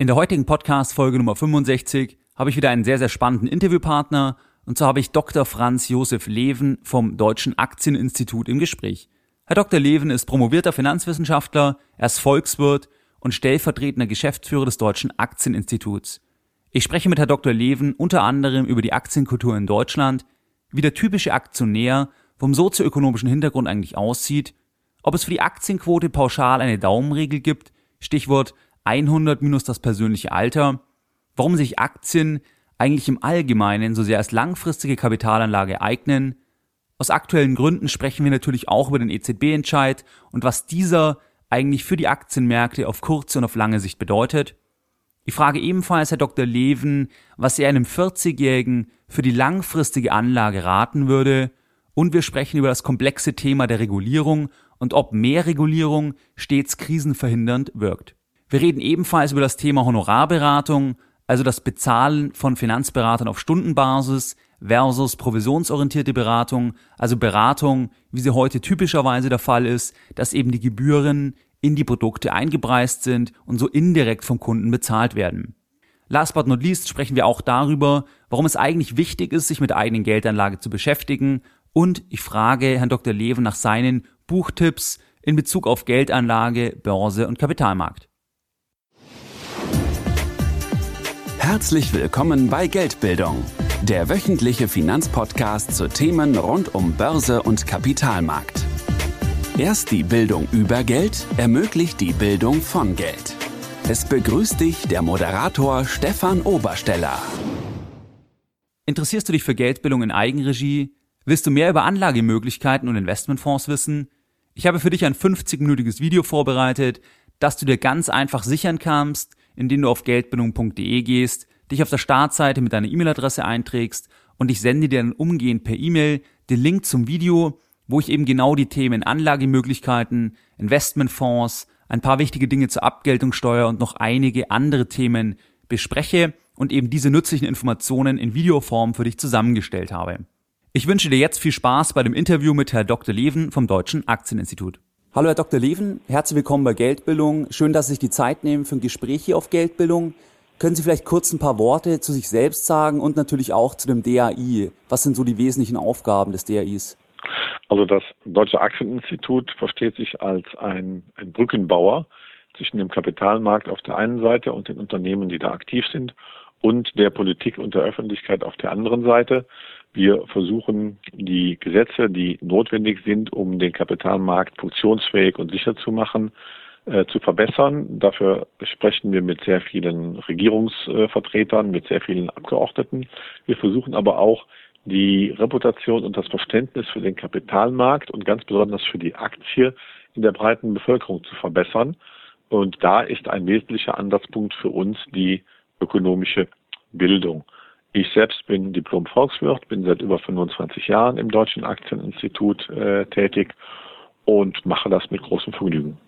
In der heutigen Podcast-Folge Nummer 65 habe ich wieder einen sehr, sehr spannenden Interviewpartner. Und zwar habe ich Dr. Franz Josef Leven vom Deutschen Aktieninstitut im Gespräch. Herr Dr. Leven ist promovierter Finanzwissenschaftler, er ist Volkswirt und stellvertretender Geschäftsführer des Deutschen Aktieninstituts. Ich spreche mit Herrn Dr. Leven unter anderem über die Aktienkultur in Deutschland, wie der typische Aktionär vom sozioökonomischen Hintergrund eigentlich aussieht, ob es für die Aktienquote pauschal eine Daumenregel gibt, Stichwort 100 minus das persönliche Alter, warum sich Aktien eigentlich im Allgemeinen so sehr als langfristige Kapitalanlage eignen. Aus aktuellen Gründen sprechen wir natürlich auch über den EZB-Entscheid und was dieser eigentlich für die Aktienmärkte auf kurze und auf lange Sicht bedeutet. Ich frage ebenfalls Herr Dr. Leven, was er einem 40-Jährigen für die langfristige Anlage raten würde. Und wir sprechen über das komplexe Thema der Regulierung und ob mehr Regulierung stets krisenverhindernd wirkt. Wir reden ebenfalls über das Thema Honorarberatung, also das Bezahlen von Finanzberatern auf Stundenbasis versus provisionsorientierte Beratung, also Beratung, wie sie heute typischerweise der Fall ist, dass eben die Gebühren in die Produkte eingepreist sind und so indirekt vom Kunden bezahlt werden. Last but not least sprechen wir auch darüber, warum es eigentlich wichtig ist, sich mit eigenen Geldanlage zu beschäftigen und ich frage Herrn Dr. Leven nach seinen Buchtipps in Bezug auf Geldanlage, Börse und Kapitalmarkt. Herzlich willkommen bei Geldbildung, der wöchentliche Finanzpodcast zu Themen rund um Börse und Kapitalmarkt. Erst die Bildung über Geld ermöglicht die Bildung von Geld. Es begrüßt dich der Moderator Stefan Obersteller. Interessierst du dich für Geldbildung in Eigenregie? Willst du mehr über Anlagemöglichkeiten und Investmentfonds wissen? Ich habe für dich ein 50-minütiges Video vorbereitet, das du dir ganz einfach sichern kannst, indem du auf geldbildung.de gehst, dich auf der Startseite mit deiner E-Mail-Adresse einträgst und ich sende dir dann umgehend per E-Mail den Link zum Video, wo ich eben genau die Themen Anlagemöglichkeiten, Investmentfonds, ein paar wichtige Dinge zur Abgeltungssteuer und noch einige andere Themen bespreche und eben diese nützlichen Informationen in Videoform für dich zusammengestellt habe. Ich wünsche dir jetzt viel Spaß bei dem Interview mit Herr Dr. Leven vom Deutschen Aktieninstitut. Hallo Herr Dr. Leven, herzlich willkommen bei Geldbildung. Schön, dass Sie sich die Zeit nehmen für ein Gespräch hier auf Geldbildung. Können Sie vielleicht kurz ein paar Worte zu sich selbst sagen und natürlich auch zu dem DAI? Was sind so die wesentlichen Aufgaben des DAIs? Also das Deutsche Aktieninstitut versteht sich als ein, ein Brückenbauer zwischen dem Kapitalmarkt auf der einen Seite und den Unternehmen, die da aktiv sind, und der Politik und der Öffentlichkeit auf der anderen Seite. Wir versuchen die Gesetze, die notwendig sind, um den Kapitalmarkt funktionsfähig und sicher zu machen, äh, zu verbessern. Dafür sprechen wir mit sehr vielen Regierungsvertretern, mit sehr vielen Abgeordneten. Wir versuchen aber auch die Reputation und das Verständnis für den Kapitalmarkt und ganz besonders für die Aktie in der breiten Bevölkerung zu verbessern. Und da ist ein wesentlicher Ansatzpunkt für uns die ökonomische Bildung. Ich selbst bin Diplom-Volkswirt, bin seit über 25 Jahren im Deutschen Aktieninstitut äh, tätig und mache das mit großem Vergnügen.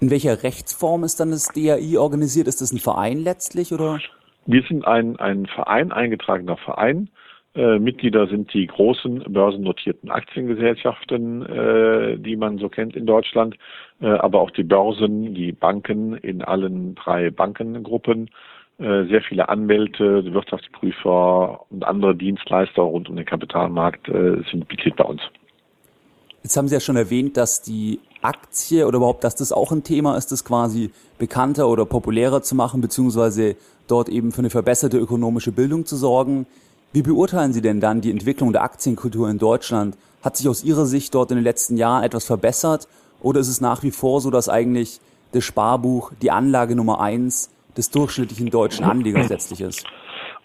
In welcher Rechtsform ist dann das DAI organisiert? Ist das ein Verein letztlich oder? Wir sind ein, ein Verein, eingetragener Verein. Äh, Mitglieder sind die großen börsennotierten Aktiengesellschaften, äh, die man so kennt in Deutschland, äh, aber auch die Börsen, die Banken in allen drei Bankengruppen sehr viele Anwälte, Wirtschaftsprüfer und andere Dienstleister rund um den Kapitalmarkt äh, sind Mitglied bei uns. Jetzt haben Sie ja schon erwähnt, dass die Aktie oder überhaupt, dass das auch ein Thema ist, das quasi bekannter oder populärer zu machen, beziehungsweise dort eben für eine verbesserte ökonomische Bildung zu sorgen. Wie beurteilen Sie denn dann die Entwicklung der Aktienkultur in Deutschland? Hat sich aus Ihrer Sicht dort in den letzten Jahren etwas verbessert oder ist es nach wie vor so, dass eigentlich das Sparbuch die Anlage Nummer eins des durchschnittlichen deutschen Anlegers letztlich ist?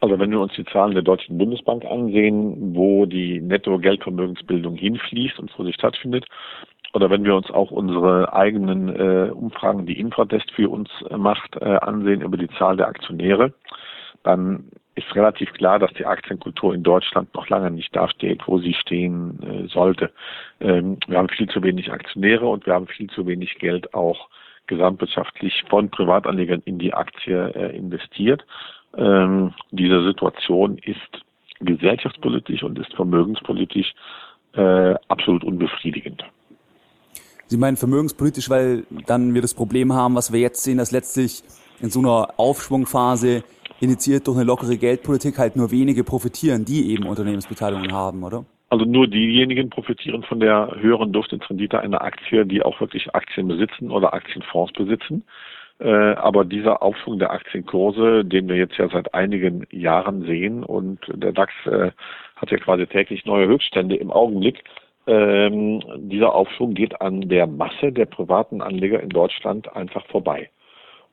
Also wenn wir uns die Zahlen der Deutschen Bundesbank ansehen, wo die Netto-Geldvermögensbildung hinfließt und wo sie stattfindet, oder wenn wir uns auch unsere eigenen äh, Umfragen, die Infratest für uns äh, macht, äh, ansehen über die Zahl der Aktionäre, dann ist relativ klar, dass die Aktienkultur in Deutschland noch lange nicht dasteht, wo sie stehen äh, sollte. Ähm, wir haben viel zu wenig Aktionäre und wir haben viel zu wenig Geld auch gesamtwirtschaftlich von Privatanlegern in die Aktie äh, investiert. Ähm, diese Situation ist gesellschaftspolitisch und ist vermögenspolitisch äh, absolut unbefriedigend. Sie meinen vermögenspolitisch, weil dann wir das Problem haben, was wir jetzt sehen, dass letztlich in so einer Aufschwungphase initiiert durch eine lockere Geldpolitik halt nur wenige profitieren, die eben Unternehmensbeteiligungen haben, oder? Also nur diejenigen profitieren von der höheren Durchschnittsrendite einer Aktie, die auch wirklich Aktien besitzen oder Aktienfonds besitzen. Äh, aber dieser Aufschwung der Aktienkurse, den wir jetzt ja seit einigen Jahren sehen und der DAX äh, hat ja quasi täglich neue Höchststände im Augenblick, ähm, dieser Aufschwung geht an der Masse der privaten Anleger in Deutschland einfach vorbei.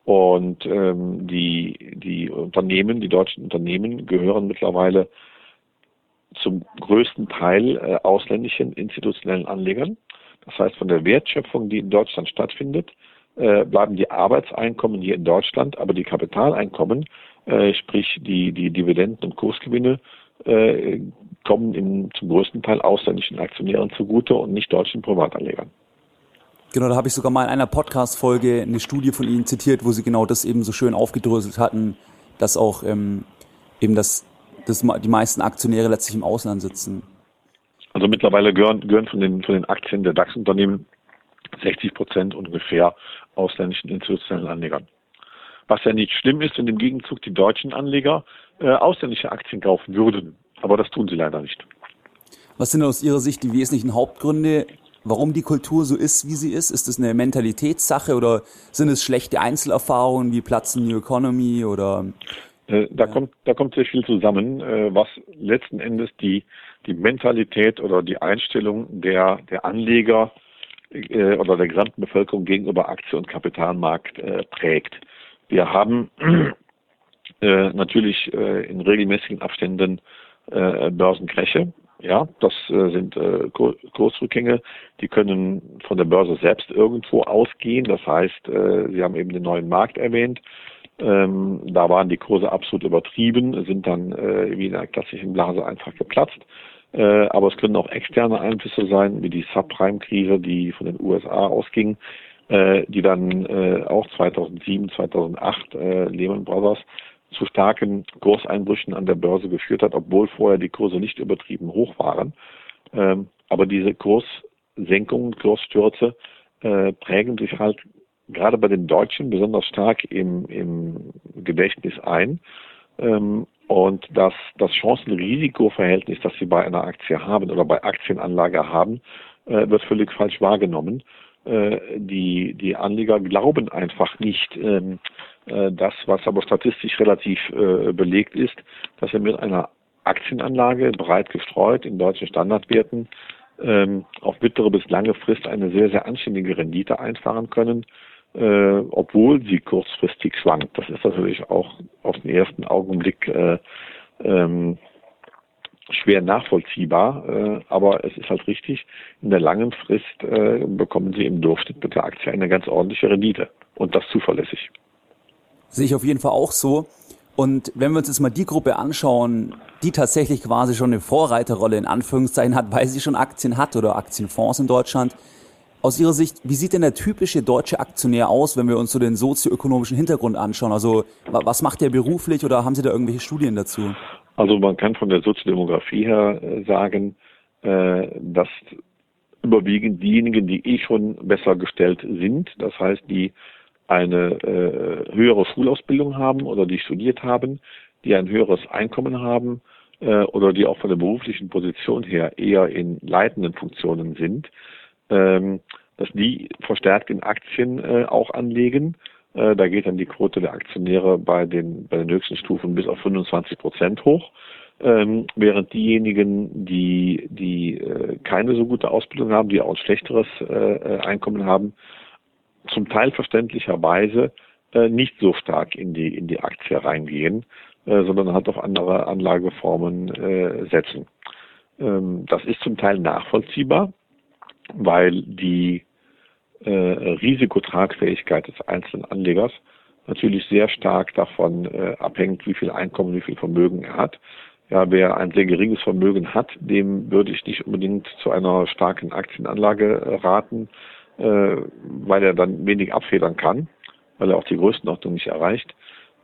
Und ähm, die, die Unternehmen, die deutschen Unternehmen gehören mittlerweile zum größten Teil äh, ausländischen institutionellen Anlegern. Das heißt, von der Wertschöpfung, die in Deutschland stattfindet, äh, bleiben die Arbeitseinkommen hier in Deutschland, aber die Kapitaleinkommen, äh, sprich die, die Dividenden und Kursgewinne, äh, kommen im, zum größten Teil ausländischen Aktionären zugute und nicht deutschen Privatanlegern. Genau, da habe ich sogar mal in einer Podcast-Folge eine Studie von Ihnen zitiert, wo Sie genau das eben so schön aufgedröselt hatten, dass auch ähm, eben das, das, die meisten Aktionäre letztlich im Ausland sitzen. Also mittlerweile gehören, gehören von, den, von den Aktien der DAX-Unternehmen 60 Prozent ungefähr ausländischen institutionellen Anlegern. Was ja nicht schlimm ist, wenn im Gegenzug die deutschen Anleger äh, ausländische Aktien kaufen würden. Aber das tun sie leider nicht. Was sind aus Ihrer Sicht die wesentlichen Hauptgründe, warum die Kultur so ist, wie sie ist? Ist es eine Mentalitätssache oder sind es schlechte Einzelerfahrungen wie Platz in New Economy oder? Äh, da, ja. kommt, da kommt sehr viel zusammen, äh, was letzten Endes die, die Mentalität oder die Einstellung der, der Anleger äh, oder der gesamten Bevölkerung gegenüber Aktie- und Kapitalmarkt äh, prägt. Wir haben äh, natürlich in regelmäßigen Abständen Börsenkräche. Ja, das sind Kursrückgänge, die können von der Börse selbst irgendwo ausgehen. Das heißt, Sie haben eben den neuen Markt erwähnt. Ähm, da waren die Kurse absolut übertrieben, sind dann äh, wie in einer klassischen Blase einfach geplatzt. Äh, aber es können auch externe Einflüsse sein, wie die Subprime-Krise, die von den USA ausging, äh, die dann äh, auch 2007, 2008 äh, Lehman Brothers zu starken Kurseinbrüchen an der Börse geführt hat, obwohl vorher die Kurse nicht übertrieben hoch waren. Ähm, aber diese Kurssenkungen, Kursstürze äh, prägen sich halt gerade bei den Deutschen besonders stark im, im Gedächtnis ein. Ähm, und das, das Chancen-Risiko-Verhältnis, das Sie bei einer Aktie haben oder bei Aktienanlage haben, äh, wird völlig falsch wahrgenommen. Äh, die, die Anleger glauben einfach nicht, ähm, äh, das, was aber statistisch relativ äh, belegt ist, dass wir mit einer Aktienanlage breit gestreut in deutschen Standardwerten ähm, auf mittlere bis lange Frist eine sehr, sehr anständige Rendite einfahren können, äh, obwohl sie kurzfristig schwankt. Das ist natürlich auch auf den ersten Augenblick äh, ähm, schwer nachvollziehbar, äh, aber es ist halt richtig, in der langen Frist äh, bekommen Sie im Durchschnitt mit der Aktie eine ganz ordentliche Rendite und das zuverlässig. Sehe ich auf jeden Fall auch so. Und wenn wir uns jetzt mal die Gruppe anschauen, die tatsächlich quasi schon eine Vorreiterrolle in Anführungszeichen hat, weil sie schon Aktien hat oder Aktienfonds in Deutschland, aus Ihrer Sicht, wie sieht denn der typische deutsche Aktionär aus, wenn wir uns so den sozioökonomischen Hintergrund anschauen? Also was macht der beruflich oder haben Sie da irgendwelche Studien dazu? Also man kann von der Soziodemografie her äh, sagen, äh, dass überwiegend diejenigen, die eh schon besser gestellt sind, das heißt, die eine äh, höhere Schulausbildung haben oder die studiert haben, die ein höheres Einkommen haben oder die auch von der beruflichen Position her eher in leitenden Funktionen sind, dass die verstärkt in Aktien auch anlegen äh, da geht dann die Quote der Aktionäre bei den, bei den höchsten Stufen bis auf 25 Prozent hoch. Ähm, während diejenigen, die, die äh, keine so gute Ausbildung haben, die auch ein schlechteres äh, Einkommen haben, zum Teil verständlicherweise äh, nicht so stark in die, in die Aktie reingehen, äh, sondern halt auf andere Anlageformen äh, setzen. Ähm, das ist zum Teil nachvollziehbar, weil die äh, Risikotragfähigkeit des einzelnen Anlegers natürlich sehr stark davon äh, abhängt, wie viel Einkommen, wie viel Vermögen er hat. Ja, wer ein sehr geringes Vermögen hat, dem würde ich nicht unbedingt zu einer starken Aktienanlage äh, raten, äh, weil er dann wenig abfedern kann, weil er auch die Größenordnung nicht erreicht.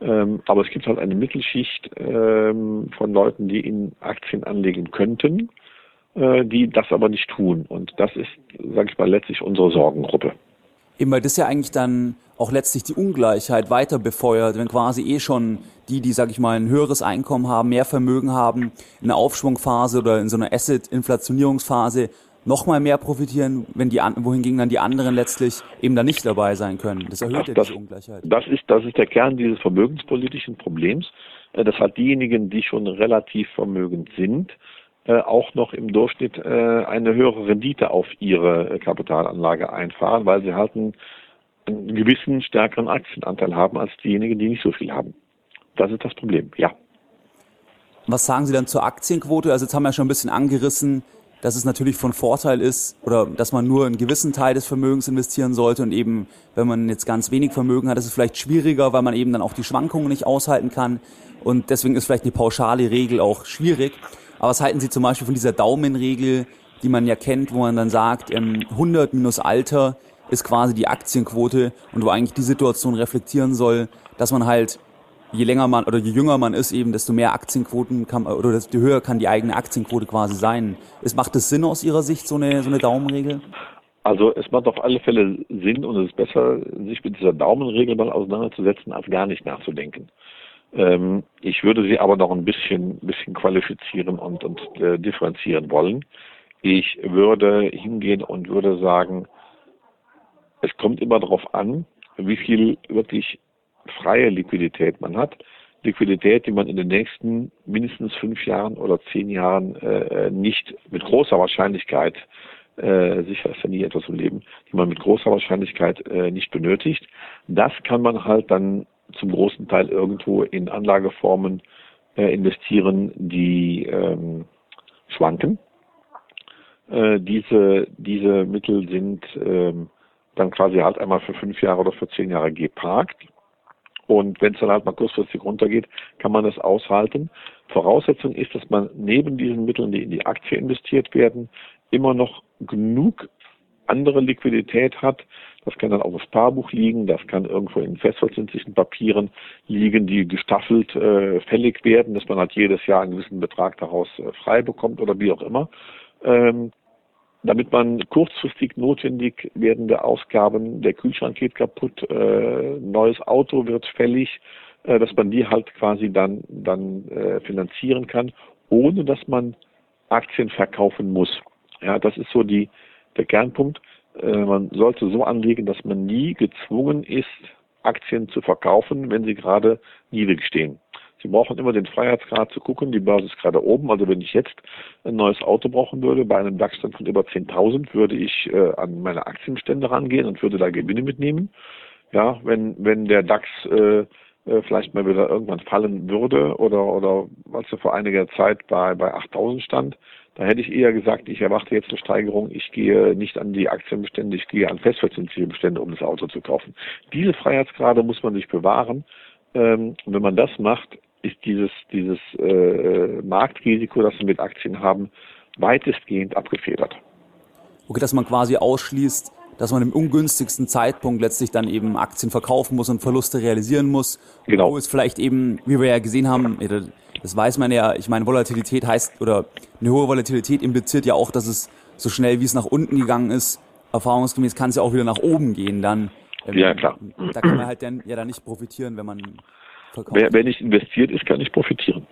Ähm, aber es gibt halt eine Mittelschicht ähm, von Leuten, die in Aktien anlegen könnten die das aber nicht tun. Und das ist, sage ich mal, letztlich unsere Sorgengruppe. Eben weil das ja eigentlich dann auch letztlich die Ungleichheit weiter befeuert, wenn quasi eh schon die, die, sag ich mal, ein höheres Einkommen haben, mehr Vermögen haben, in einer Aufschwungphase oder in so einer Asset-Inflationierungsphase nochmal mehr profitieren, wenn die wohingegen dann die anderen letztlich eben da nicht dabei sein können. Das erhöht ja diese Ungleichheit. Das ist, das ist der Kern dieses vermögenspolitischen Problems. Äh, das hat diejenigen, die schon relativ vermögend sind, äh, auch noch im Durchschnitt äh, eine höhere Rendite auf ihre Kapitalanlage einfahren, weil sie halt einen, einen gewissen stärkeren Aktienanteil haben als diejenigen, die nicht so viel haben. Das ist das Problem, ja. Was sagen Sie dann zur Aktienquote? Also jetzt haben wir schon ein bisschen angerissen, dass es natürlich von Vorteil ist oder dass man nur einen gewissen Teil des Vermögens investieren sollte und eben, wenn man jetzt ganz wenig Vermögen hat, ist es vielleicht schwieriger, weil man eben dann auch die Schwankungen nicht aushalten kann und deswegen ist vielleicht eine pauschale Regel auch schwierig. Aber was halten Sie zum Beispiel von dieser Daumenregel, die man ja kennt, wo man dann sagt, 100 ähm, minus Alter ist quasi die Aktienquote und wo eigentlich die Situation reflektieren soll, dass man halt je länger man oder je jünger man ist, eben desto mehr Aktienquoten kann oder desto höher kann die eigene Aktienquote quasi sein. Ist, macht es Sinn aus Ihrer Sicht, so eine, so eine Daumenregel? Also es macht auf alle Fälle Sinn und es ist besser, sich mit dieser Daumenregel mal auseinanderzusetzen, als gar nicht nachzudenken. Ähm, ich würde sie aber noch ein bisschen, bisschen qualifizieren und, und äh, differenzieren wollen. Ich würde hingehen und würde sagen, es kommt immer darauf an, wie viel wirklich freie Liquidität man hat. Liquidität, die man in den nächsten mindestens fünf Jahren oder zehn Jahren äh, nicht mit großer Wahrscheinlichkeit, äh, sicher ist ja nie etwas im Leben, die man mit großer Wahrscheinlichkeit äh, nicht benötigt. Das kann man halt dann zum großen Teil irgendwo in Anlageformen äh, investieren, die ähm, schwanken. Äh, diese, diese Mittel sind ähm, dann quasi halt einmal für fünf Jahre oder für zehn Jahre geparkt und wenn es dann halt mal kurzfristig runtergeht, kann man das aushalten. Voraussetzung ist, dass man neben diesen Mitteln, die in die Aktie investiert werden, immer noch genug andere Liquidität hat. Das kann dann auf das Paarbuch liegen, das kann irgendwo in festverzinslichen Papieren liegen, die gestaffelt äh, fällig werden, dass man halt jedes Jahr einen gewissen Betrag daraus äh, frei bekommt oder wie auch immer. Ähm, damit man kurzfristig notwendig werdende Ausgaben, der Kühlschrank geht kaputt, äh, neues Auto wird fällig, äh, dass man die halt quasi dann, dann äh, finanzieren kann, ohne dass man Aktien verkaufen muss. Ja, das ist so die, der Kernpunkt. Äh, man sollte so anlegen, dass man nie gezwungen ist, Aktien zu verkaufen, wenn sie gerade niedrig stehen. Sie brauchen immer den Freiheitsgrad zu gucken, die Börse ist gerade oben. Also wenn ich jetzt ein neues Auto brauchen würde, bei einem DAX-Stand von über 10.000, würde ich äh, an meine Aktienstände rangehen und würde da Gewinne mitnehmen. Ja, wenn, wenn der DAX äh, äh, vielleicht mal wieder irgendwann fallen würde oder, oder als er vor einiger Zeit bei, bei 8.000 stand, da hätte ich eher gesagt, ich erwarte jetzt eine Steigerung, ich gehe nicht an die Aktienbestände, ich gehe an festverzinsliche Bestände, um das Auto zu kaufen. Diese Freiheitsgrade muss man sich bewahren. Ähm, wenn man das macht, ist dieses, dieses äh, Marktrisiko, das wir mit Aktien haben, weitestgehend abgefedert. Okay, dass man quasi ausschließt, dass man im ungünstigsten Zeitpunkt letztlich dann eben Aktien verkaufen muss und Verluste realisieren muss. Genau. Wo es vielleicht eben, wie wir ja gesehen haben, das weiß man ja, ich meine, Volatilität heißt, oder eine hohe Volatilität impliziert ja auch, dass es so schnell wie es nach unten gegangen ist, erfahrungsgemäß kann es ja auch wieder nach oben gehen dann. Ähm, ja, klar. Da kann man halt dann ja dann nicht profitieren, wenn man verkauft. Wer, wer nicht investiert ist, kann nicht profitieren.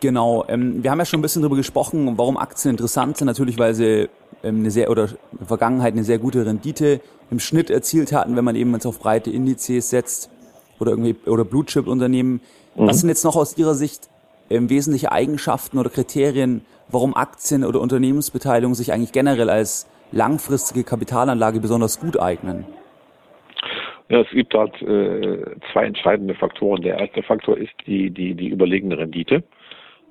Genau. Ähm, wir haben ja schon ein bisschen darüber gesprochen, warum Aktien interessant sind. Natürlich, weil sie ähm, eine sehr oder in der Vergangenheit eine sehr gute Rendite im Schnitt erzielt hatten, wenn man eben jetzt auf breite Indizes setzt oder irgendwie oder Blue Chip Unternehmen. Mhm. Was sind jetzt noch aus Ihrer Sicht ähm, wesentliche Eigenschaften oder Kriterien, warum Aktien oder Unternehmensbeteiligung sich eigentlich generell als langfristige Kapitalanlage besonders gut eignen? Ja, es gibt halt äh, zwei entscheidende Faktoren. Der erste Faktor ist die, die, die überlegene Rendite.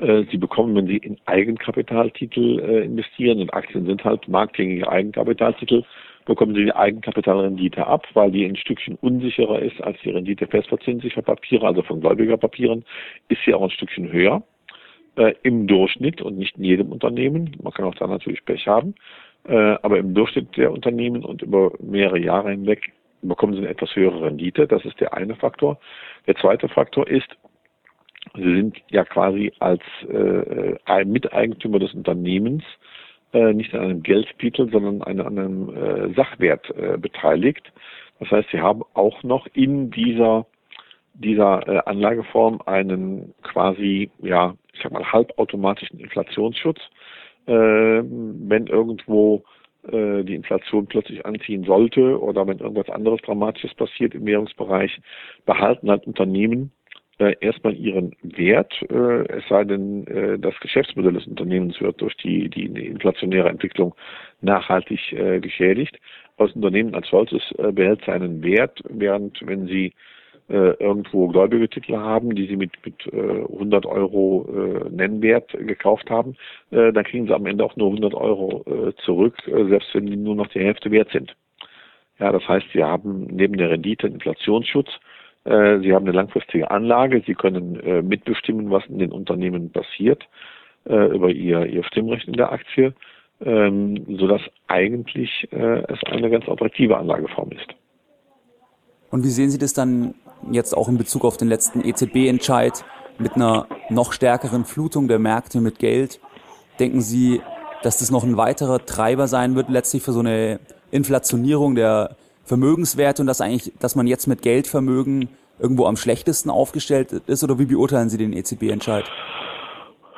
Äh, Sie bekommen, wenn Sie in Eigenkapitaltitel äh, investieren, und Aktien sind halt marktgängige Eigenkapitaltitel, bekommen Sie die Eigenkapitalrendite ab, weil die ein Stückchen unsicherer ist als die Rendite festverzinslicher Papiere, also von Gläubigerpapieren, ist sie auch ein Stückchen höher äh, im Durchschnitt und nicht in jedem Unternehmen. Man kann auch da natürlich Pech haben, äh, aber im Durchschnitt der Unternehmen und über mehrere Jahre hinweg bekommen sie eine etwas höhere Rendite. Das ist der eine Faktor. Der zweite Faktor ist, sie sind ja quasi als äh, ein Miteigentümer des Unternehmens äh, nicht an einem Geldtitel, sondern an einem äh, Sachwert äh, beteiligt. Das heißt, Sie haben auch noch in dieser dieser äh, Anlageform einen quasi, ja, ich sag mal, halbautomatischen Inflationsschutz. Äh, wenn irgendwo äh, die Inflation plötzlich anziehen sollte oder wenn irgendwas anderes Dramatisches passiert im Währungsbereich, behalten halt Unternehmen äh, erstmal ihren Wert, äh, es sei denn, äh, das Geschäftsmodell des Unternehmens wird durch die, die inflationäre Entwicklung nachhaltig äh, geschädigt. Das Unternehmen als solches äh, behält seinen Wert, während wenn Sie äh, irgendwo gläubige Titel haben, die sie mit, mit äh, 100 Euro äh, Nennwert gekauft haben, äh, dann kriegen sie am Ende auch nur 100 Euro äh, zurück, äh, selbst wenn die nur noch die Hälfte wert sind. Ja, das heißt, sie haben neben der Rendite einen Inflationsschutz, sie haben eine langfristige Anlage, sie können äh, mitbestimmen, was in den Unternehmen passiert äh, über ihr, ihr Stimmrecht in der Aktie, ähm, sodass eigentlich äh, es eine ganz attraktive Anlageform ist. Und wie sehen Sie das dann jetzt auch in Bezug auf den letzten EZB-Entscheid mit einer noch stärkeren Flutung der Märkte mit Geld? Denken Sie, dass das noch ein weiterer Treiber sein wird, letztlich für so eine Inflationierung der Vermögenswerte und dass eigentlich, dass man jetzt mit Geldvermögen irgendwo am schlechtesten aufgestellt ist? Oder wie beurteilen Sie den EZB-Entscheid?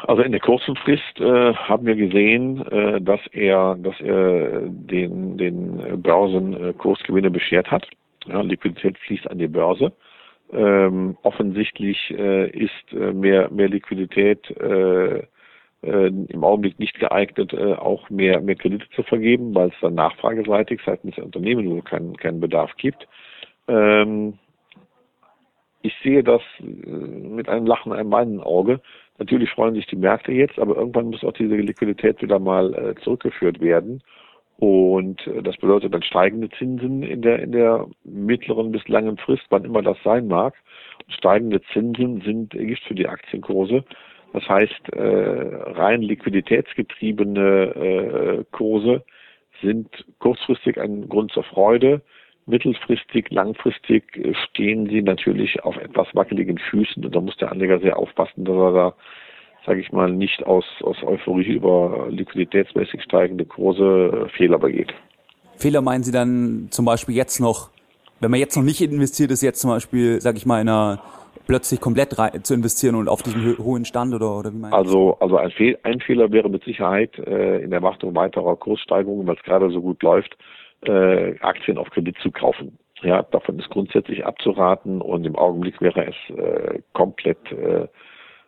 Also in der kurzen Frist äh, haben wir gesehen, äh, dass er, dass er den, den Börsen äh, Kursgewinne beschert hat. Ja, Liquidität fließt an die Börse. Ähm, offensichtlich äh, ist äh, mehr, mehr Liquidität äh, äh, im Augenblick nicht geeignet, äh, auch mehr, mehr Kredite zu vergeben, weil es dann nachfrageseitig seitens der Unternehmen wohl keinen, keinen Bedarf gibt. Ähm, ich sehe das äh, mit einem Lachen, einem weinen Auge. Natürlich freuen sich die Märkte jetzt, aber irgendwann muss auch diese Liquidität wieder mal äh, zurückgeführt werden. Und äh, das bedeutet dann steigende Zinsen in der, in der mittleren bis langen Frist, wann immer das sein mag. steigende Zinsen sind Gift für die Aktienkurse. Das heißt, äh, rein liquiditätsgetriebene äh, Kurse sind kurzfristig ein Grund zur Freude. Mittelfristig, langfristig stehen sie natürlich auf etwas wackeligen Füßen und da muss der Anleger sehr aufpassen, dass er da sage ich mal, nicht aus, aus Euphorie über liquiditätsmäßig steigende Kurse äh, Fehler begeht. Fehler meinen Sie dann zum Beispiel jetzt noch, wenn man jetzt noch nicht investiert ist, jetzt zum Beispiel, sage ich mal, in einer plötzlich komplett rein, zu investieren und auf diesen hohen Stand oder, oder wie meinen Also, also ein, Fehl, ein Fehler wäre mit Sicherheit äh, in Erwartung weiterer Kurssteigerungen, weil es gerade so gut läuft, äh, Aktien auf Kredit zu kaufen. Ja, davon ist grundsätzlich abzuraten und im Augenblick wäre es äh, komplett äh,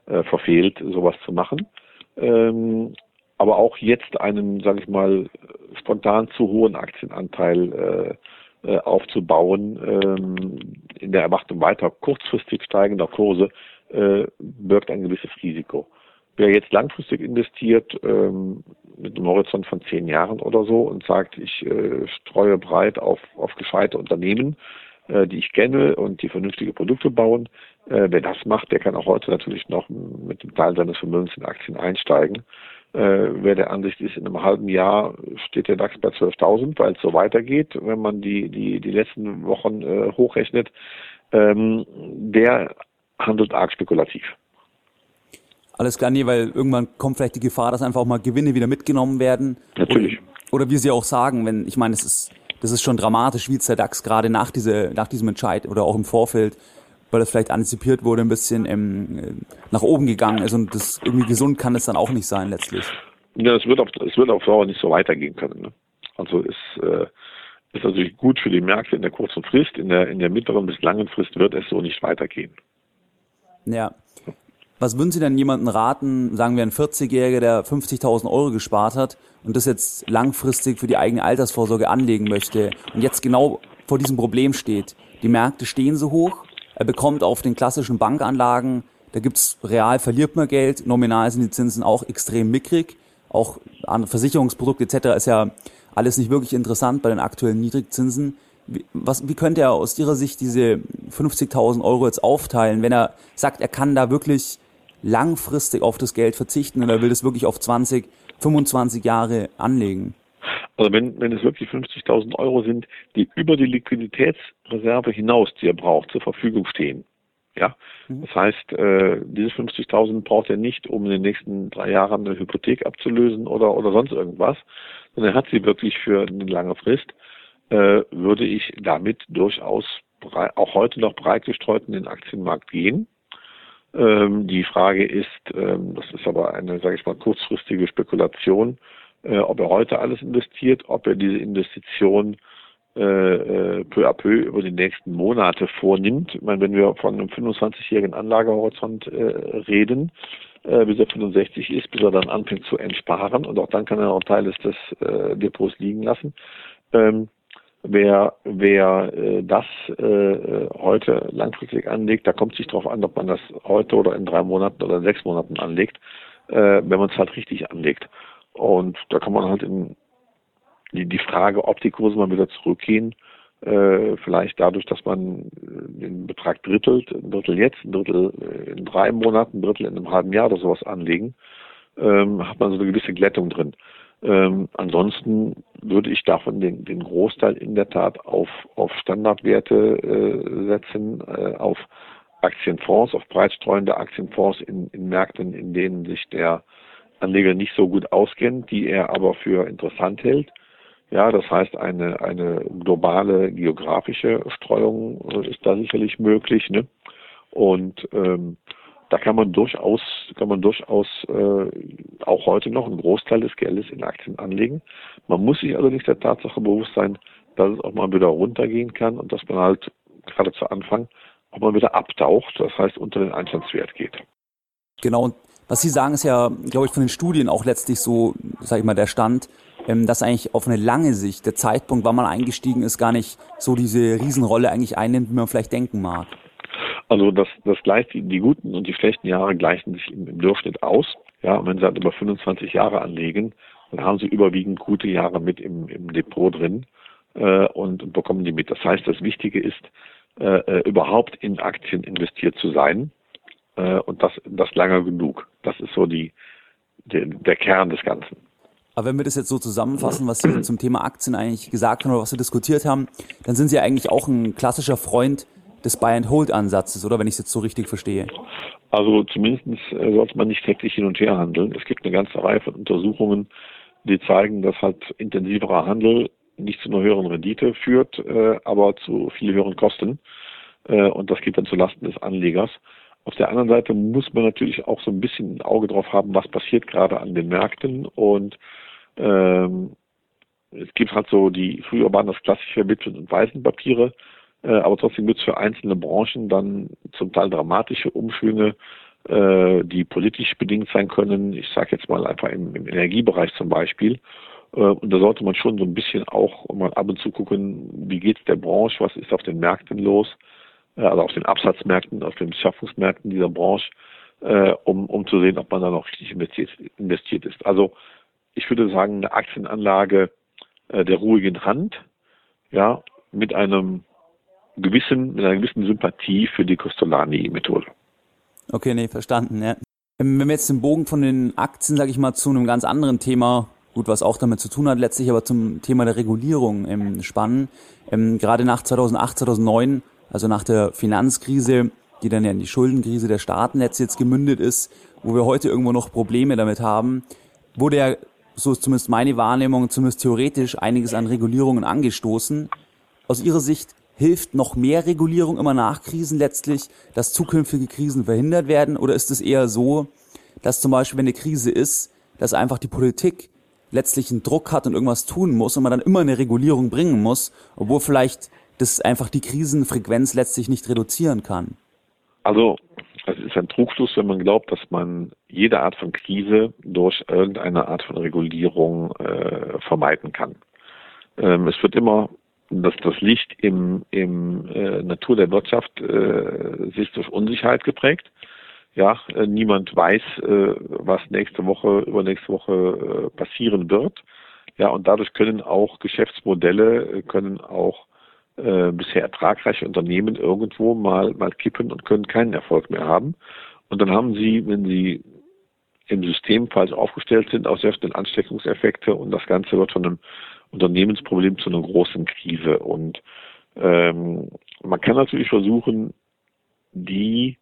äh, verfehlt, sowas zu machen. Ähm, aber auch jetzt einen, sage ich mal, spontan zu hohen Aktienanteil äh, äh, aufzubauen, ähm, in der Erwartung weiter kurzfristig steigender Kurse, äh, birgt ein gewisses Risiko. Wer jetzt langfristig investiert, ähm, mit einem Horizont von zehn Jahren oder so und sagt, ich äh, streue breit auf, auf gescheite Unternehmen, äh, die ich kenne und die vernünftige Produkte bauen. Äh, wer das macht, der kann auch heute natürlich noch mit dem Teil seines Vermögens in Aktien einsteigen. Äh, wer der Ansicht ist, in einem halben Jahr steht der DAX bei 12.000, weil es so weitergeht, wenn man die, die, die letzten Wochen äh, hochrechnet, ähm, der handelt arg spekulativ. Alles klar, nee, weil irgendwann kommt vielleicht die Gefahr, dass einfach auch mal Gewinne wieder mitgenommen werden. Natürlich. Oder, oder wie Sie auch sagen, wenn, ich meine, es ist das ist schon dramatisch, wie jetzt der DAX gerade nach, diese, nach diesem Entscheid oder auch im Vorfeld, weil das vielleicht antizipiert wurde, ein bisschen ähm, nach oben gegangen ist und das irgendwie gesund kann es dann auch nicht sein letztlich. Ja, es wird auf, es wird auf Dauer nicht so weitergehen können. Ne? Also es äh, ist natürlich gut für die Märkte in der kurzen Frist, in der, in der mittleren bis langen Frist wird es so nicht weitergehen. Ja. Was würden Sie denn jemanden raten, sagen wir ein 40-Jähriger, der 50.000 Euro gespart hat und das jetzt langfristig für die eigene Altersvorsorge anlegen möchte und jetzt genau vor diesem Problem steht? Die Märkte stehen so hoch, er bekommt auf den klassischen Bankanlagen, da gibt's real verliert man Geld, nominal sind die Zinsen auch extrem mickrig, auch an Versicherungsprodukte etc. ist ja alles nicht wirklich interessant bei den aktuellen Niedrigzinsen. Wie, was, wie könnte er aus Ihrer Sicht diese 50.000 Euro jetzt aufteilen, wenn er sagt, er kann da wirklich langfristig auf das Geld verzichten oder will das wirklich auf 20, 25 Jahre anlegen? Also wenn, wenn es wirklich 50.000 Euro sind, die über die Liquiditätsreserve hinaus, die er braucht, zur Verfügung stehen. Ja, mhm. das heißt, äh, diese 50.000 braucht er nicht, um in den nächsten drei Jahren eine Hypothek abzulösen oder, oder sonst irgendwas, sondern er hat sie wirklich für eine lange Frist. äh, würde ich damit durchaus auch heute noch breit gestreut in den Aktienmarkt gehen. Ähm, die Frage ist, ähm, das ist aber eine, sage ich mal, kurzfristige Spekulation, äh, ob er heute alles investiert, ob er diese Investition äh, äh, peu à peu über die nächsten Monate vornimmt. Ich meine, wenn wir von einem 25-jährigen Anlagehorizont äh, reden, äh, bis er 65 ist, bis er dann anfängt zu entsparen und auch dann kann er noch Teile des äh, Depots liegen lassen. Ähm, wer wer äh, das äh, heute langfristig anlegt, da kommt es sich darauf an, ob man das heute oder in drei Monaten oder in sechs Monaten anlegt, äh, wenn man es halt richtig anlegt. Und da kann man halt in die, die Frage, ob die Kurse mal wieder zurückgehen, äh, vielleicht dadurch, dass man den Betrag drittelt, ein Drittel jetzt, ein Drittel in drei Monaten, ein Drittel in einem halben Jahr oder sowas anlegen, ähm, hat man so eine gewisse Glättung drin. Ähm, ansonsten würde ich davon den, den Großteil in der Tat auf, auf Standardwerte äh, setzen, äh, auf Aktienfonds, auf breitstreuende Aktienfonds in, in Märkten, in denen sich der Anleger nicht so gut auskennt, die er aber für interessant hält. Ja, das heißt, eine, eine globale geografische Streuung ist da sicherlich möglich. Ne? Und ähm, da kann man durchaus, kann man durchaus äh, auch heute noch einen Großteil des Geldes in Aktien anlegen. Man muss sich allerdings der Tatsache bewusst sein, dass es auch mal wieder runtergehen kann und dass man halt gerade zu Anfang auch mal wieder abtaucht, das heißt unter den Einstandswert geht. Genau, und was Sie sagen, ist ja, glaube ich, von den Studien auch letztlich so, sage ich mal, der Stand, ähm, dass eigentlich auf eine lange Sicht der Zeitpunkt, wann man eingestiegen ist, gar nicht so diese Riesenrolle eigentlich einnimmt, wie man vielleicht denken mag. Also das, das gleicht die, guten und die schlechten Jahre gleichen sich im, im Durchschnitt aus. Ja, und wenn Sie halt über 25 Jahre anlegen, dann haben Sie überwiegend gute Jahre mit im, im Depot drin äh, und, und bekommen die mit. Das heißt, das Wichtige ist, äh, äh überhaupt in Aktien investiert zu sein äh, und das, das lange genug. Das ist so die, der, der Kern des Ganzen. Aber wenn wir das jetzt so zusammenfassen, was Sie zum Thema Aktien eigentlich gesagt haben oder was wir diskutiert haben, dann sind Sie eigentlich auch ein klassischer Freund des Buy-and-Hold-Ansatzes, oder wenn ich es jetzt so richtig verstehe? Also zumindest äh, sollte man nicht täglich hin und her handeln. Es gibt eine ganze Reihe von Untersuchungen, die zeigen, dass halt intensiverer Handel nicht zu einer höheren Rendite führt, äh, aber zu viel höheren Kosten. Äh, und das geht dann zulasten des Anlegers. Auf der anderen Seite muss man natürlich auch so ein bisschen ein Auge drauf haben, was passiert gerade an den Märkten. Und ähm, es gibt halt so die, früher waren das klassische Witwen- und Waisenpapiere, äh, aber trotzdem gibt es für einzelne Branchen dann zum Teil dramatische Umschwünge, äh, die politisch bedingt sein können. Ich sage jetzt mal einfach im, im Energiebereich zum Beispiel. Äh, und da sollte man schon so ein bisschen auch mal ab und zu gucken, wie geht es der Branche, was ist auf den Märkten los, also auf den Absatzmärkten, auf den Beschaffungsmärkten dieser Branche, äh, um, um zu sehen, ob man da noch richtig investiert, investiert ist. Also ich würde sagen, eine Aktienanlage äh, der ruhigen Hand, ja, mit einem gewissen, mit einer gewissen Sympathie für die Costolani-Methode. Okay, nee, verstanden, ja. Ähm, wenn wir jetzt den Bogen von den Aktien, sage ich mal, zu einem ganz anderen Thema, gut, was auch damit zu tun hat, letztlich aber zum Thema der Regulierung ähm, spannen. Ähm, gerade nach 2008, 2009, also nach der Finanzkrise, die dann ja in die Schuldenkrise der Staaten jetzt, jetzt gemündet ist, wo wir heute irgendwo noch Probleme damit haben, wurde ja, so ist zumindest meine Wahrnehmung, zumindest theoretisch einiges an Regulierungen angestoßen. Aus Ihrer Sicht, Hilft noch mehr Regulierung immer nach Krisen letztlich, dass zukünftige Krisen verhindert werden? Oder ist es eher so, dass zum Beispiel, wenn eine Krise ist, dass einfach die Politik letztlich einen Druck hat und irgendwas tun muss und man dann immer eine Regulierung bringen muss, obwohl vielleicht das einfach die Krisenfrequenz letztlich nicht reduzieren kann? Also es ist ein Trugschluss, wenn man glaubt, dass man jede Art von Krise durch irgendeine Art von Regulierung äh, vermeiden kann. Ähm, es wird immer dass das Licht im, im äh, Natur der Wirtschaft äh, sich durch Unsicherheit geprägt. Ja, äh, niemand weiß, äh, was nächste Woche, übernächste Woche äh, passieren wird. Ja, und dadurch können auch Geschäftsmodelle, äh, können auch äh, bisher ertragreiche Unternehmen irgendwo mal, mal kippen und können keinen Erfolg mehr haben. Und dann haben sie, wenn sie im System falsch aufgestellt sind, auch sehr viele Ansteckungseffekte und das Ganze wird von einem Unternehmensproblem zu einer großen Krise. Und ähm, man kann natürlich versuchen, die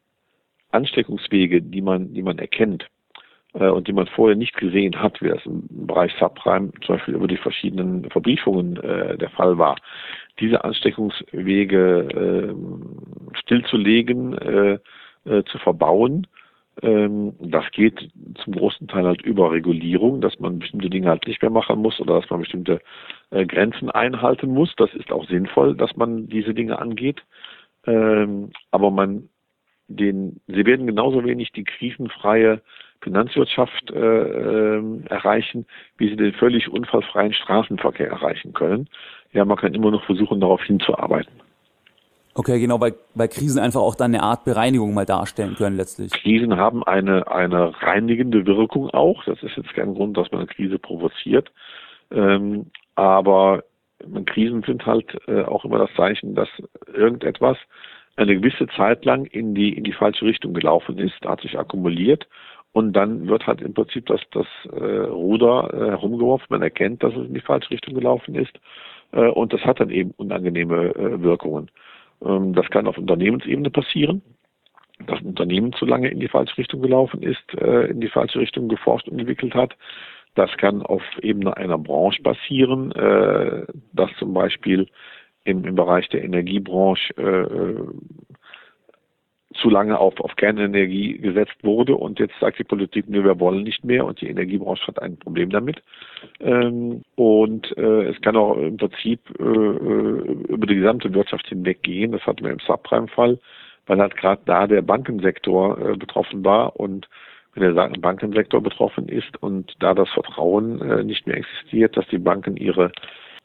Ansteckungswege, die man, die man erkennt, und die man vorher nicht gesehen hat, wie das im Bereich Subprime zum Beispiel über die verschiedenen Verbriefungen äh, der Fall war, diese Ansteckungswege äh, stillzulegen, äh, äh, zu verbauen. Ähm, das geht zum großen Teil halt über Regulierung, dass man bestimmte Dinge halt nicht mehr machen muss oder dass man bestimmte äh, Grenzen einhalten muss. Das ist auch sinnvoll, dass man diese Dinge angeht. Ähm, aber man den, sie werden genauso wenig die krisenfreie Finanzwirtschaft äh, äh, erreichen, wie sie den völlig unfallfreien Straßenverkehr erreichen können. Ja, man kann immer noch versuchen, darauf hinzuarbeiten. Okay, genau, weil, weil Krisen einfach auch dann eine Art Bereinigung mal darstellen können letztlich. Krisen haben eine, eine reinigende Wirkung auch. Das ist jetzt kein Grund, dass man eine Krise provoziert. Ähm, aber Krisen sind halt äh, auch immer das Zeichen, dass irgendetwas eine gewisse Zeit lang in die, in die falsche Richtung gelaufen ist, hat sich akkumuliert und dann wird halt im Prinzip das, das äh, Ruder äh, herumgeworfen. Man erkennt, dass es in die falsche Richtung gelaufen ist äh, und das hat dann eben unangenehme äh, Wirkungen. Ähm, das kann auf Unternehmensebene passieren, dass ein Unternehmen zu lange in die falsche Richtung gelaufen ist, äh, in die falsche Richtung geforscht und entwickelt hat. Das kann auf Ebene einer Branche passieren, äh, dass zum Beispiel im, im Bereich der Energiebranche äh, zu lange auf, auf Kernenergie gesetzt wurde und jetzt sagt die Politik, nee, wir wollen nicht mehr und die Energiebranche hat ein Problem damit. Ähm, und äh, es kann auch im Prinzip äh, äh über die gesamte Wirtschaft hinweggehen. Das hatten wir im Subprime-Fall, weil halt gerade da der Bankensektor äh, betroffen war und wenn der Bankensektor betroffen ist und da das Vertrauen äh, nicht mehr existiert, dass die Banken ihre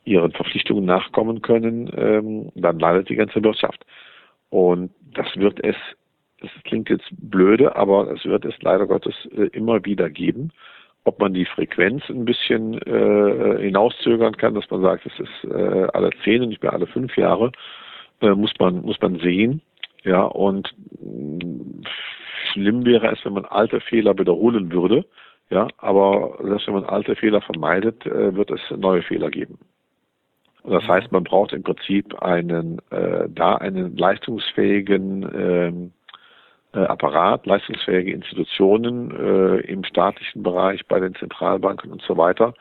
ihren Verpflichtungen nachkommen können, ähm, dann leidet die ganze Wirtschaft. Und das wird es, das klingt jetzt blöde, aber es wird es leider Gottes äh, immer wieder geben. Ob man die Frequenz ein bisschen äh, hinauszögern kann, dass man sagt, es ist äh, alle zehn und nicht mehr alle fünf Jahre, äh, muss man muss man sehen. Ja, und mh, mm, schlimm wäre es, wenn man alte Fehler wiederholen würde. Ja, aber selbst wenn man alte Fehler vermeidet, äh, wird es neue Fehler geben. Das heißt, man braucht im Prinzip einen, äh, da einen leistungsfähigen ähm, äh, Apparat, leistungsfähige Institutionen äh, im staatlichen Bereich, bei den Zentralbanken und so weiter,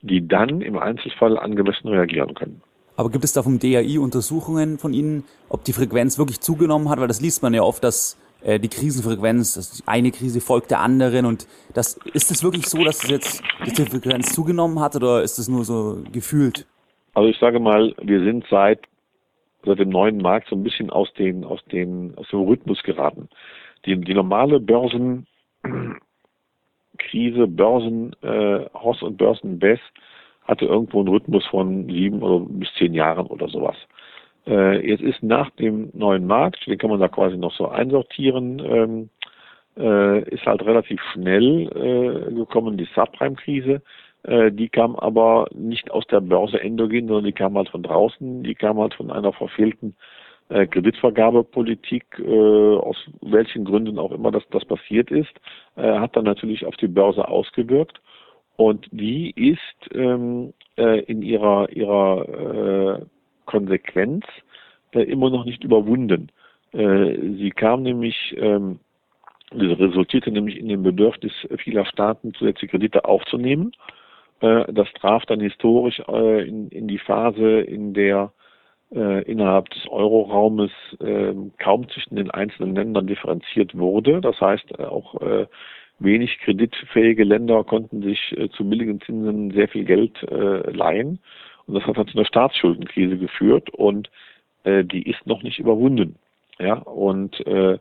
die dann im Einzelfall angemessen reagieren können. Aber gibt es da vom DAI Untersuchungen von Ihnen, ob die Frequenz wirklich zugenommen hat? Weil das liest man ja oft, dass äh, die Krisenfrequenz, dass eine Krise folgt der anderen und das ist es wirklich so, dass es jetzt dass die Frequenz zugenommen hat oder ist es nur so gefühlt? Also ich sage mal, wir sind seit, seit dem neuen Markt so ein bisschen aus, den, aus, den, aus dem Rhythmus geraten. Die, die normale Börsenkrise, Börsen, äh, Hoss und Börsenbess hatte irgendwo einen Rhythmus von sieben oder bis zehn Jahren oder sowas. Äh, jetzt ist nach dem neuen Markt, den kann man da quasi noch so einsortieren, ähm, äh, ist halt relativ schnell äh, gekommen die Subprime-Krise. Äh, die kam aber nicht aus der Börse endogen, sondern die kam halt von draußen, die kam halt von einer verfehlten äh, Kreditvergabepolitik, äh, aus welchen Gründen auch immer das, das passiert ist, hat dann natürlich auf die Börse ausgewirkt. Und die ist ähm, äh, in ihrer, ihrer Konsequenz immer noch nicht überwunden. Sie kam nämlich, ähm, resultierte nämlich in dem Bedürfnis vieler Staaten, zusätzliche Kredite aufzunehmen das traf dann historisch äh, in, in die Phase, in der äh, innerhalb des Euroraumes äh, kaum zwischen den einzelnen Ländern differenziert wurde. Das heißt, äh, auch äh, wenig kreditfähige Länder konnten sich äh, zu billigen Zinsen sehr viel Geld äh, leihen. Und das hat dann zu einer Staatsschuldenkrise geführt und äh, die ist noch nicht überwunden. Ja, und äh,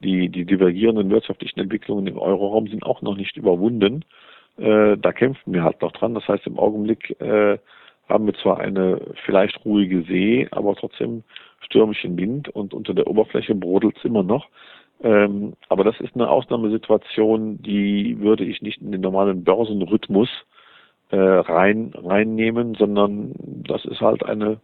die, die divergierenden wirtschaftlichen Entwicklungen im Euroraum sind auch noch nicht überwunden. Äh, da kämpfen wir halt noch dran. Das heißt, im Augenblick äh, haben wir zwar eine vielleicht ruhige See, aber trotzdem stürmischen Wind und unter der Oberfläche brodelt es immer noch. Ähm, aber das ist eine Ausnahmesituation, die würde ich nicht in den normalen Börsenrhythmus äh, rein reinnehmen, sondern das ist halt eine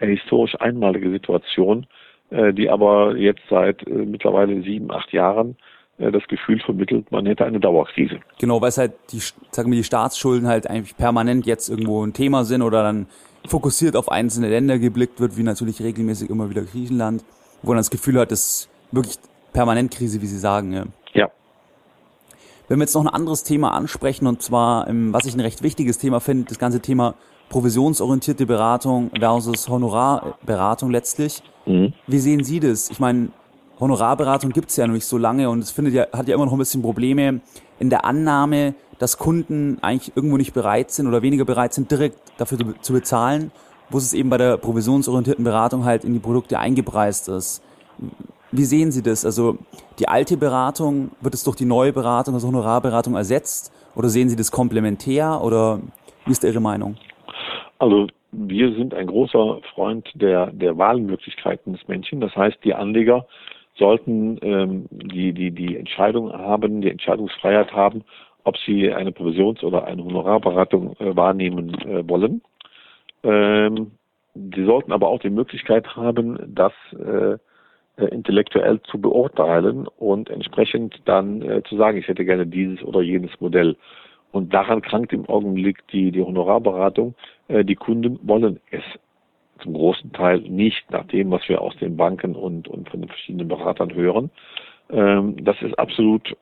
ja, historisch einmalige Situation, äh, die aber jetzt seit äh, mittlerweile sieben, acht Jahren das Gefühl vermittelt, man hätte eine Dauerkrise. Genau, weil es halt die, sagen wir, die Staatsschulden halt eigentlich permanent jetzt irgendwo ein Thema sind oder dann fokussiert auf einzelne Länder geblickt wird, wie natürlich regelmäßig immer wieder Griechenland, wo man das Gefühl hat, das ist wirklich permanent Krise, wie Sie sagen. Ja. ja. Wenn wir jetzt noch ein anderes Thema ansprechen, und zwar, ähm, was ich ein recht wichtiges Thema finde, das ganze Thema provisionsorientierte Beratung versus Honorarberatung letztlich. Mhm. Wie sehen Sie das? Ich meine, Honorarberatung gibt es ja noch nicht so lange und es findet ja, hat ja immer noch ein bisschen Probleme in der Annahme, dass Kunden eigentlich irgendwo nicht bereit sind oder weniger bereit sind, direkt dafür zu bezahlen, wo es eben bei der provisionsorientierten Beratung halt in die Produkte eingepreist ist. Wie sehen Sie das? Also die alte Beratung, wird es durch die neue Beratung, also Honorarberatung ersetzt? Oder sehen Sie das komplementär? Oder wie ist Ihre Meinung? Also wir sind ein großer Freund der, der Wahlmöglichkeiten des Menschen. Das heißt, die Anleger sollten ähm, die, die, die Entscheidung haben, die Entscheidungsfreiheit haben, ob sie eine Provisions- oder eine Honorarberatung äh, wahrnehmen äh, wollen. Ähm, sie sollten aber auch die Möglichkeit haben, das äh, äh, intellektuell zu beurteilen und entsprechend dann äh, zu sagen, ich hätte gerne dieses oder jenes Modell. Und daran krankt im Augenblick die, die Honorarberatung. Äh, die Kunden wollen es zum großen Teil nicht nach dem, was wir aus den Banken und, und von den verschiedenen Beratern hören. Ähm, das ist absolut,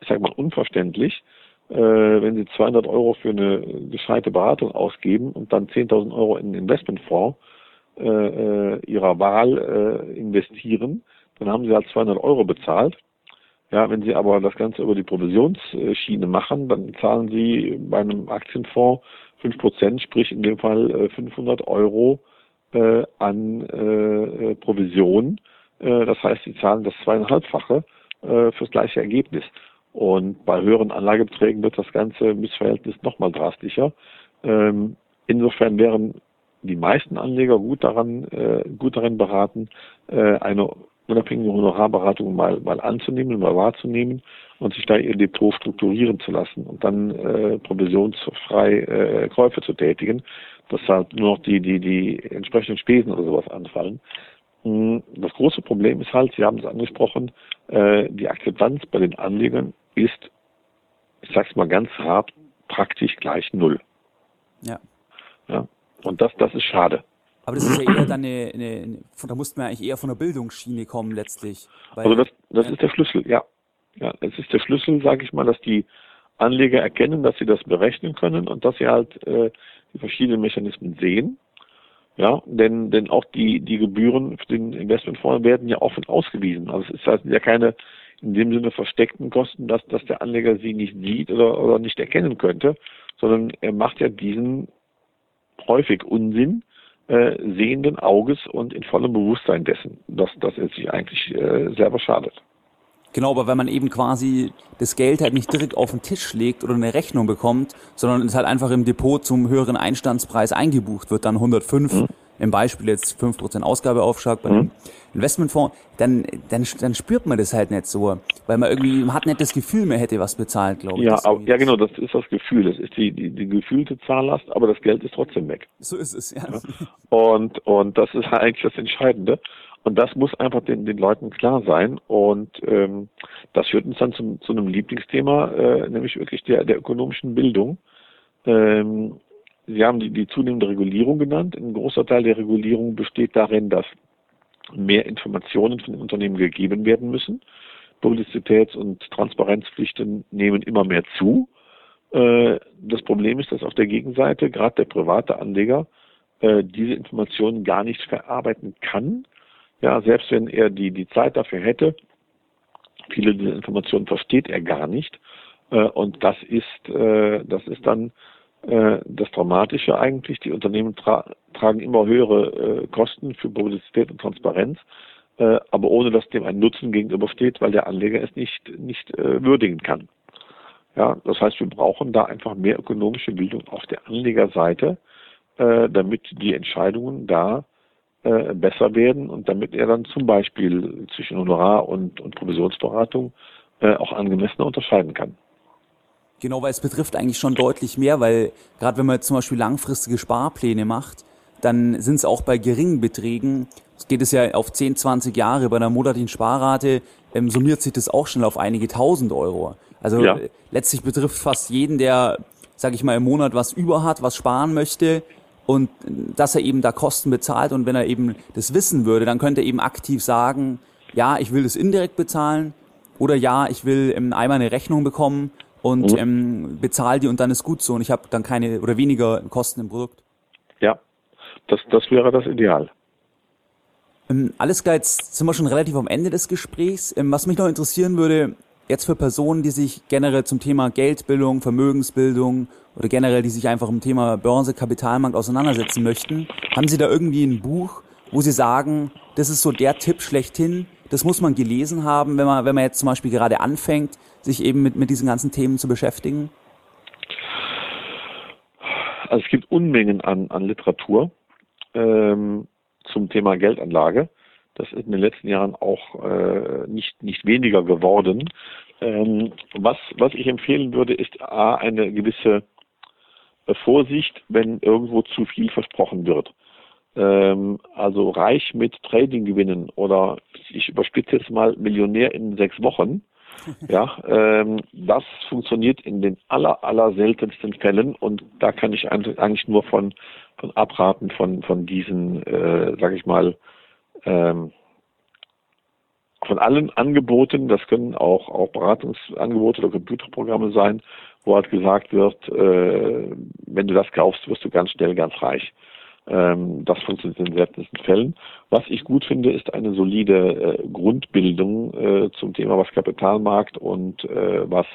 ich sage mal, unverständlich, äh, wenn Sie 200 Euro für eine gescheite Beratung ausgeben und dann 10.000 Euro in einen Investmentfonds äh, äh, Ihrer Wahl äh, investieren, dann haben Sie halt 200 Euro bezahlt. Ja, wenn Sie aber das Ganze über die Provisionsschiene machen, dann zahlen Sie bei einem Aktienfonds 5%, sprich in dem Fall 500 Euro äh, an äh, Provision. Äh, das heißt, sie zahlen das zweieinhalbfache äh, fürs gleiche Ergebnis. Und bei höheren Anlagebeträgen wird das ganze Missverhältnis nochmal drastischer. Ähm, insofern wären die meisten Anleger gut daran, äh, gut darin beraten, äh, eine unabhängige Honorarberatung mal, mal anzunehmen, mal wahrzunehmen und sich da ihr Depot strukturieren zu lassen und dann äh, provisionsfrei äh, Käufe zu tätigen dass halt nur noch die, die, die entsprechenden Spesen oder sowas anfallen. Hm, das große Problem ist halt, Sie haben es angesprochen, äh, die Akzeptanz bei den Anlegern ist, ich sag's mal ganz hart, praktisch gleich null. Ja. ja. Und das, das ist schade. Aber das ist ja eher dann eine, eine, eine da mussten wir eigentlich eher von der Bildungsschiene kommen letztlich. Weil, also das, das ja. ist der Schlüssel, ja. Ja, es ist der Schlüssel, sage ich mal, dass die Anleger erkennen, dass sie das berechnen können und dass sie halt äh, die verschiedenen Mechanismen sehen. Ja, denn, denn auch die, die Gebühren für den Investmentfonds werden ja offen ausgewiesen. Also es ist halt ja keine in dem Sinne versteckten Kosten, dass, dass der Anleger sie nicht sieht oder, oder nicht erkennen könnte, sondern er macht ja diesen häufig Unsinn äh, sehenden Auges und in vollem Bewusstsein dessen, dass, dass er sich eigentlich äh, selber schadet. Genau, aber wenn man eben quasi das Geld halt nicht direkt auf den Tisch legt oder eine Rechnung bekommt, sondern es halt einfach im Depot zum höheren Einstandspreis eingebucht wird, dann 105, mhm. Im Beispiel jetzt 5% Ausgabeaufschlag bei mhm. dem Investmentfonds, dann, dann, dann spürt man das halt nicht so, weil man irgendwie, man hat nicht das Gefühl, man hätte was bezahlt, glaube ich. Ja, aber, ja genau, das ist das Gefühl, das ist die, die, die gefühlte Zahllast, aber das Geld ist trotzdem weg. So ist es, ja. Und, und das ist eigentlich das Entscheidende. Und das muss einfach den, den Leuten klar sein. Und ähm, das führt uns dann zum, zu einem Lieblingsthema, äh, nämlich wirklich der, der ökonomischen Bildung. Ähm, Sie haben die, die zunehmende Regulierung genannt. Ein großer Teil der Regulierung besteht darin, dass mehr Informationen von den Unternehmen gegeben werden müssen. Publizitäts- und Transparenzpflichten nehmen immer mehr zu. Äh, das Problem ist, dass auf der Gegenseite gerade der private Anleger äh, diese Informationen gar nicht verarbeiten kann, ja, selbst wenn er die, die Zeit dafür hätte, viele dieser Informationen versteht er gar nicht. Äh, und das ist, das ist dann das Dramatische eigentlich. Die Unternehmen tra tragen immer höhere äh, Kosten für Publizität und Transparenz, äh, aber ohne dass dem ein Nutzen gegenübersteht, weil der Anleger es nicht, nicht äh, würdigen kann. Ja, das heißt, wir brauchen da einfach mehr ökonomische Bildung auf der Anlegerseite, äh, damit die Entscheidungen da äh, besser werden und damit er dann zum Beispiel zwischen Honorar- und, und Provisionsberatung äh, auch angemessener unterscheiden kann. Genau, weil es betrifft eigentlich schon deutlich mehr, weil gerade wenn man jetzt zum Beispiel langfristige Sparpläne macht, dann sind es auch bei geringen Beträgen, geht es ja auf 10, 20 Jahre, bei einer monatlichen Sparrate ähm, summiert sich das auch schnell auf einige tausend Euro. Also ja. letztlich betrifft fast jeden, der, sage ich mal, im Monat was über hat, was sparen möchte, und dass er eben da Kosten bezahlt und wenn er eben das wissen würde, dann könnte er eben aktiv sagen, ja, ich will das indirekt bezahlen, oder ja, ich will ähm, einmal eine Rechnung bekommen und mhm. ähm, bezahle die und dann ist gut so und ich habe dann keine oder weniger Kosten im Produkt. Ja, das, das wäre das Ideal. Ähm, alles klar, jetzt sind wir schon relativ am Ende des Gesprächs. Ähm, was mich noch interessieren würde, jetzt für Personen, die sich generell zum Thema Geldbildung, Vermögensbildung oder generell, die sich einfach im Thema Börse, Kapitalmarkt auseinandersetzen möchten, haben Sie da irgendwie ein Buch, wo Sie sagen, das ist so der Tipp schlechthin, das muss man gelesen haben, wenn man, wenn man jetzt zum Beispiel gerade anfängt, sich eben mit, mit diesen ganzen Themen zu beschäftigen? Also es gibt Unmengen an, an Literatur ähm, zum Thema Geldanlage. Das ist in den letzten Jahren auch äh, nicht, nicht weniger geworden. Ähm, was, was ich empfehlen würde, ist A, eine gewisse äh, Vorsicht, wenn irgendwo zu viel versprochen wird. Ähm, also reich mit Trading-Gewinnen oder ich überspitze jetzt mal Millionär in sechs Wochen. Ja, ähm, das funktioniert in den aller, aller seltensten Fällen und da kann ich eigentlich nur von, von abraten von, von diesen, äh, sag ich mal, ähm, von allen Angeboten, das können auch, auch Beratungsangebote oder Computerprogramme sein, wo halt gesagt wird, äh, wenn du das kaufst, wirst du ganz schnell ganz reich. Ähm, das funktioniert in den seltensten Fällen. Was ich gut finde, ist eine solide äh, Grundbildung äh, zum Thema, was Kapitalmarkt und äh, was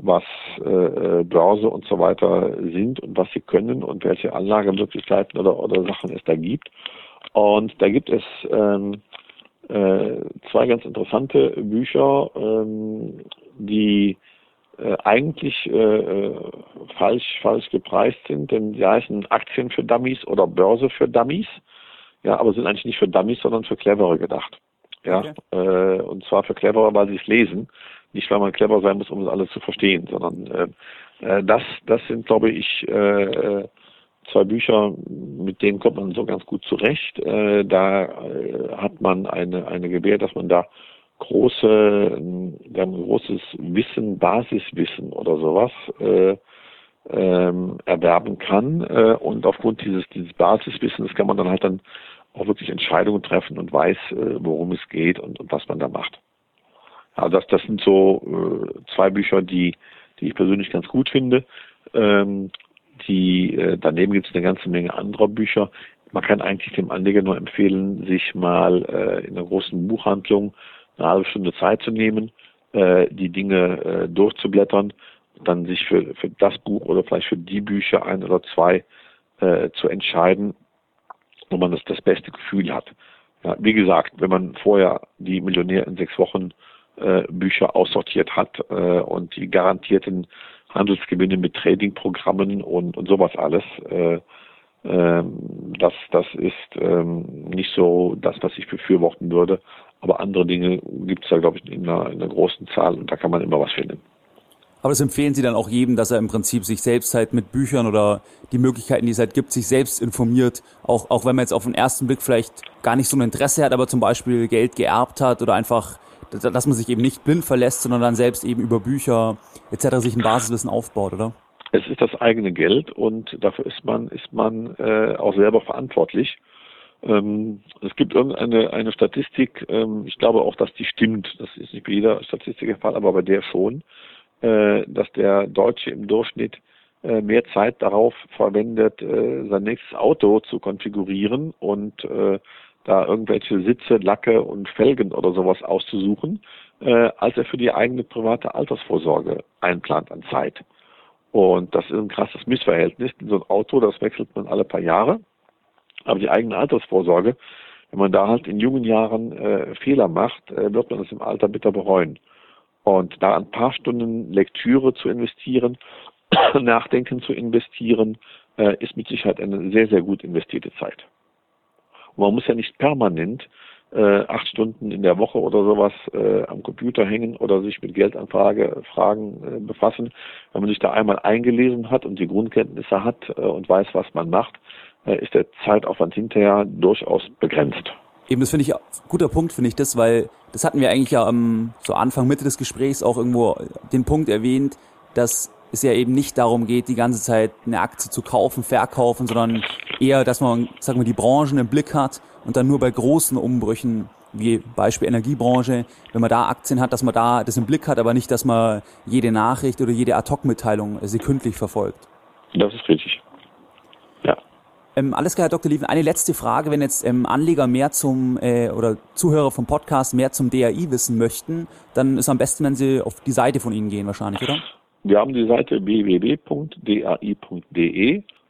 was äh, Börse und so weiter sind und was sie können und welche Anlagemöglichkeiten oder, oder Sachen es da gibt. Und da gibt es ähm, äh, zwei ganz interessante Bücher, ähm, die äh, eigentlich äh, äh, falsch, falsch gepreist sind, denn sie heißen Aktien für Dummies oder Börse für Dummies. Ja, aber sind eigentlich nicht für Dummies, sondern für Clevere gedacht. Ja, okay. äh, und zwar für Clevere, weil sie es lesen. Nicht, weil man clever sein muss, um es alles zu verstehen, sondern äh, äh, das, das sind, glaube ich, äh, zwei Bücher, mit denen kommt man so ganz gut zurecht. Äh, da äh, hat man eine, eine Gewähr, dass man da große, ein großes Wissen, Basiswissen oder sowas äh, ähm, erwerben kann. Äh, und aufgrund dieses, dieses Basiswissens kann man dann halt dann auch wirklich Entscheidungen treffen und weiß, äh, worum es geht und, und was man da macht. Also das, das sind so äh, zwei Bücher, die, die ich persönlich ganz gut finde. Ähm, die, äh, daneben gibt es eine ganze Menge anderer Bücher. Man kann eigentlich dem Anleger nur empfehlen, sich mal äh, in einer großen Buchhandlung eine halbe Stunde Zeit zu nehmen, äh, die Dinge äh, durchzublättern, dann sich für, für das Buch oder vielleicht für die Bücher ein oder zwei äh, zu entscheiden, wo man das, das beste Gefühl hat. Ja, wie gesagt, wenn man vorher die Millionär in sechs Wochen äh, Bücher aussortiert hat äh, und die garantierten Handelsgewinne mit Tradingprogrammen und, und sowas alles, äh, ähm, das, das ist ähm, nicht so das, was ich befürworten würde. Aber andere Dinge gibt es da, glaube ich, in einer, in einer großen Zahl und da kann man immer was finden. Aber das empfehlen Sie dann auch jedem, dass er im Prinzip sich selbst halt mit Büchern oder die Möglichkeiten, die es halt gibt, sich selbst informiert. Auch, auch wenn man jetzt auf den ersten Blick vielleicht gar nicht so ein Interesse hat, aber zum Beispiel Geld geerbt hat oder einfach, dass man sich eben nicht blind verlässt, sondern dann selbst eben über Bücher etc. sich ein Basiswissen aufbaut, oder? Es ist das eigene Geld und dafür ist man, ist man äh, auch selber verantwortlich. Ähm, es gibt irgendeine eine Statistik, ähm, ich glaube auch, dass die stimmt. Das ist nicht bei jeder Statistik der Fall, aber bei der schon, äh, dass der Deutsche im Durchschnitt äh, mehr Zeit darauf verwendet, äh, sein nächstes Auto zu konfigurieren und äh, da irgendwelche Sitze, Lacke und Felgen oder sowas auszusuchen, äh, als er für die eigene private Altersvorsorge einplant an Zeit. Und das ist ein krasses Missverhältnis. So ein Auto, das wechselt man alle paar Jahre. Aber die eigene Altersvorsorge, wenn man da halt in jungen Jahren äh, Fehler macht, äh, wird man das im Alter bitter bereuen. Und da ein paar Stunden Lektüre zu investieren, Nachdenken zu investieren, äh, ist mit Sicherheit eine sehr, sehr gut investierte Zeit. Und man muss ja nicht permanent äh, acht Stunden in der Woche oder sowas äh, am Computer hängen oder sich mit Geldanfrage Fragen äh, befassen. Wenn man sich da einmal eingelesen hat und die Grundkenntnisse hat äh, und weiß, was man macht, ist der Zeitaufwand hinterher durchaus begrenzt. Eben, das finde ich guter Punkt, finde ich das, weil das hatten wir eigentlich ja am so Anfang, Mitte des Gesprächs auch irgendwo den Punkt erwähnt, dass es ja eben nicht darum geht, die ganze Zeit eine Aktie zu kaufen, verkaufen, sondern eher, dass man, sagen wir, die Branchen im Blick hat und dann nur bei großen Umbrüchen wie Beispiel Energiebranche, wenn man da Aktien hat, dass man da das im Blick hat, aber nicht, dass man jede Nachricht oder jede Ad-Hoc-Mitteilung sekündlich verfolgt. Das ist richtig. Ähm, alles klar, Herr Dr. Lieven. Eine letzte Frage, wenn jetzt ähm, Anleger mehr zum äh, oder Zuhörer vom Podcast mehr zum DAI wissen möchten, dann ist am besten, wenn sie auf die Seite von Ihnen gehen wahrscheinlich, oder? Wir haben die Seite www.dai.de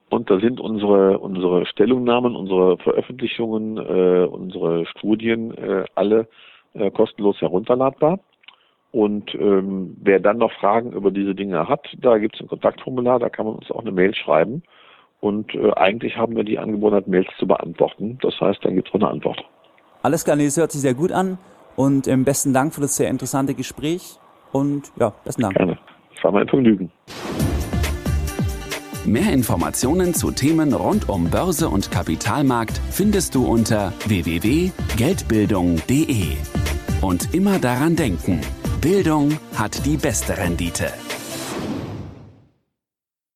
und da sind unsere, unsere Stellungnahmen, unsere Veröffentlichungen, äh, unsere Studien äh, alle äh, kostenlos herunterladbar. Und ähm, wer dann noch Fragen über diese Dinge hat, da gibt es ein Kontaktformular, da kann man uns auch eine Mail schreiben. Und äh, eigentlich haben wir die Angewohnheit, Mails zu beantworten. Das heißt, dann gibt es auch eine Antwort. Alles klar, nee, das hört sich sehr gut an. Und ähm, besten Dank für das sehr interessante Gespräch. Und ja, besten Dank. Gerne. Es war mein Vergnügen. Mehr Informationen zu Themen rund um Börse und Kapitalmarkt findest du unter www.geldbildung.de. Und immer daran denken, Bildung hat die beste Rendite.